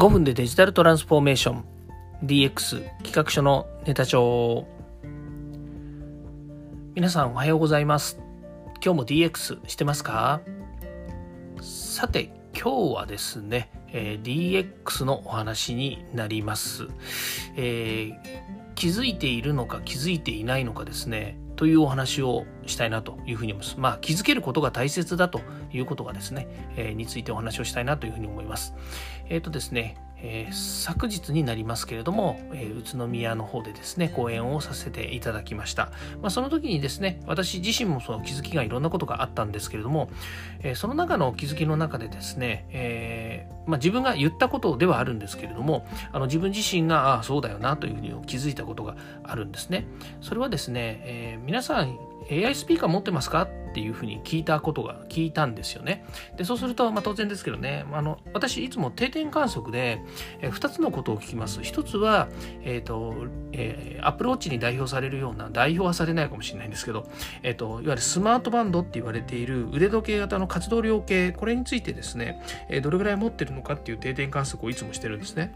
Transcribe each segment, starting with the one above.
5分でデジタルトランスフォーメーション。DX 企画書のネタ帳。皆さんおはようございます。今日も DX してますか？さて今日はですね、えー、DX のお話になります、えー、気づいているのか気づいていないのかですね。というお話をしたいなというふうに思います。まあ、気づけることが大切だということがですね、えー、についてお話をしたいなというふうに思います。えっ、ー、とですね、えー、昨日になりますけれども、えー、宇都宮の方でですね、講演をさせていただきました。まあ、その時にですね、私自身もその気づきがいろんなことがあったんですけれども、えー、その中の気づきの中でですね、えまあ、自分が言ったことではあるんですけれども、あの自分自身が、ああ、そうだよなというふうに気づいたことがあるんですね。それはですね、え皆さん AI スピーカー持ってますか？っていうふうに聞いたことが聞いたんですよね。でそうすると、まあ、当然ですけどねあの私いつも定点観測で、え2つのことを聞きます。1つは、えーとえー、アプローチに代表されるような代表はされないかもしれないんですけど、えーと、いわゆるスマートバンドって言われている腕時計型の活動量計これについてですね、えー、どれぐらい持ってるのかっていう定点観測をいつもしてるんですね。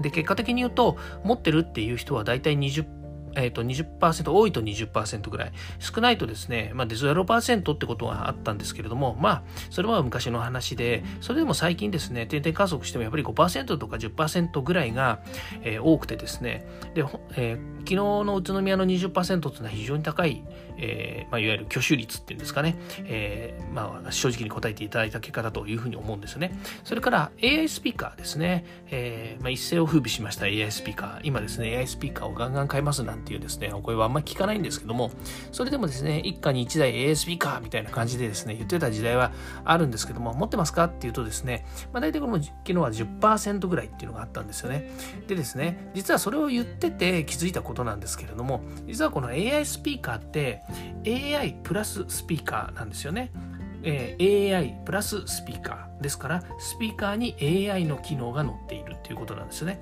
で結果的に言うと持ってるっていう人は大体20えーと、20%多いと20%ぐらい。少ないとですね、まあ、0%ってことはあったんですけれどもまあそれは昔の話でそれでも最近ですね定点観測してもやっぱり5%とか10%ぐらいが、えー、多くてですね。で、えー、昨日の宇都宮の20%っていうのは非常に高い、えーまあ、いわゆる挙手率っていうんですかね、えーまあ、正直に答えていただいた結果だというふうに思うんですね。それから AI スピーカーですね、えーまあ、一世を風靡しました AI スピーカー。今ですね AI スピーカーをガンガン買いますなんてていうですね、お声はあんまり聞かないんですけども、それでもですね、一家に一台 ASP かみたいな感じでですね、言ってた時代はあるんですけども、持ってますかっていうとですね、まあ、大体この昨日は10%ぐらいっていうのがあったんですよね。でですね、実はそれを言ってて気づいたことなんですけれども、実はこの AI スピーカーって AI プラススピーカーなんですよね。えー、AI プラススピーカーですからスピーカーに AI の機能が載っているということなんですね。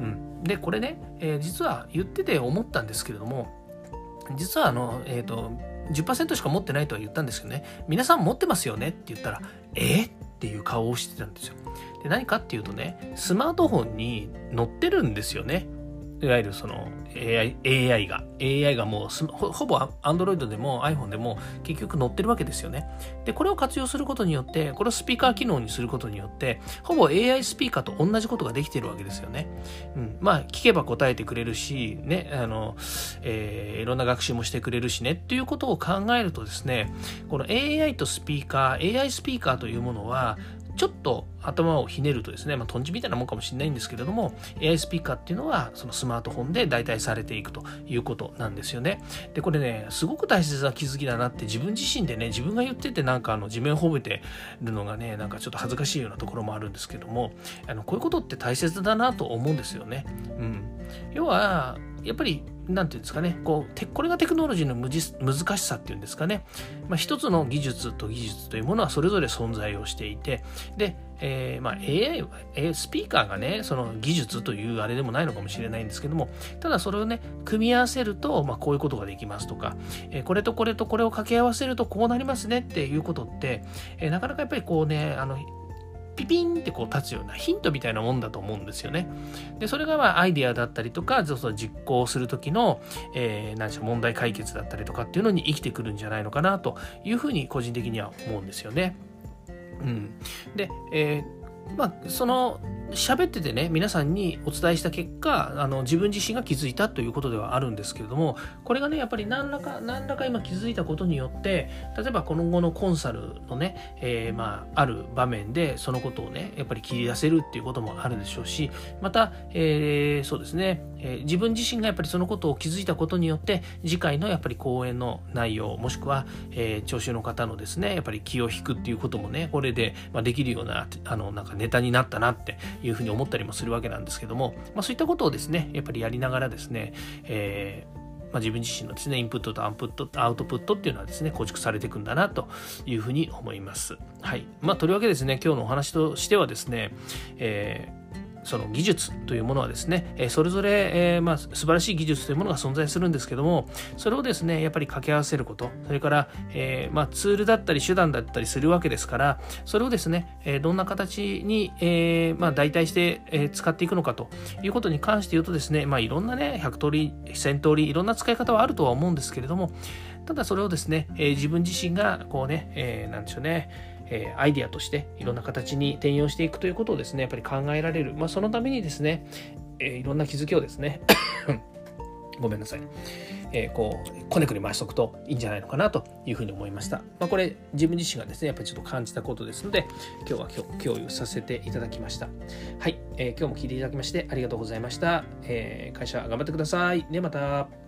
うん、でこれね、えー、実は言ってて思ったんですけれども実はあの、えっ、ー、と10%しか持ってないとは言ったんですけどね皆さん持ってますよねって言ったらえっていう顔をしてたんですよ。で何かっていうとねスマートフォンに載ってるんですよね。いわゆるその AI, AI が AI がもうほぼ Android でも iPhone でも結局載ってるわけですよね。で、これを活用することによって、これをスピーカー機能にすることによって、ほぼ AI スピーカーと同じことができてるわけですよね。うん。まあ、聞けば答えてくれるし、ね、あの、えー、いろんな学習もしてくれるしね、っていうことを考えるとですね、この AI とスピーカー、AI スピーカーというものは、ちょっと頭をひねるとですね、まあ、トンチみたいなもんかもしれないんですけれども、AI スピーカーっていうのは、そのスマートフォンで代替されていくということなんですよね。で、これね、すごく大切な気づきだなって自分自身でね、自分が言っててなんかあの地面を褒めてるのがね、なんかちょっと恥ずかしいようなところもあるんですけども、あのこういうことって大切だなと思うんですよね。うん。要は、やっぱりなんていうんですかね、こう、これがテクノロジーの難しさっていうんですかね、まあ、一つの技術と技術というものはそれぞれ存在をしていて、で、えー、まあ AI は、えー、スピーカーがね、その技術というあれでもないのかもしれないんですけども、ただそれをね、組み合わせると、まあこういうことができますとか、えー、これとこれとこれを掛け合わせるとこうなりますねっていうことって、え、なかなかやっぱりこうね、あの、ピピンってこう立つようなヒントみたいなもんだと思うんですよね。で、それがまあアイデアだったりとか、その実行する時の、えー、何でしょう、問題解決だったりとかっていうのに生きてくるんじゃないのかなというふうに個人的には思うんですよね。うん。で、えー、まあ、その喋っててね皆さんにお伝えした結果あの自分自身が気づいたということではあるんですけれどもこれがねやっぱり何らか何らか今気づいたことによって例えばこの後のコンサルのね、えー、まあある場面でそのことをねやっぱり切り出せるっていうこともあるでしょうしまた、えー、そうですね、えー、自分自身がやっぱりそのことを気づいたことによって次回のやっぱり講演の内容もしくは、えー、聴衆の方のですねやっぱり気を引くっていうこともねこれで、まあ、できるようなあのなんかネタになったなっていうふうに思ったりもするわけなんですけども、まあ、そういったことをですねやっぱりやりながらですね、えーまあ、自分自身のですねインプットとアウトプットアウトプットっていうのはですね構築されていくんだなというふうに思います。はいまあ、とりわけですね今日のお話としてはですね、えーその技術というものはですね、えそれぞれ、えー、まあ、素晴らしい技術というものが存在するんですけどもそれをですねやっぱり掛け合わせることそれから、えー、まあ、ツールだったり手段だったりするわけですからそれをですね、えどんな形に、えまあ、代替して、え使っていくのかということに関して言うとですね、まあ、いろんなね100通り1000通りいろんな使い方はあるとは思うんですけれどもただそれをですね、え自分自身がこうね、えー、なんでしょうねえー、アイデアとしていろんな形に転用していくということをですね、やっぱり考えられる。まあ、そのためにですね、えー、いろんな気づきをですね、ごめんなさい。えー、こう、こねくり回しておくといいんじゃないのかなというふうに思いました。まあ、これ、自分自身がですね、やっぱりちょっと感じたことですので、今日は今日共有させていただきました。はい、えー、今日も聞いていただきましてありがとうございました。えー、会社頑張ってください。で、また。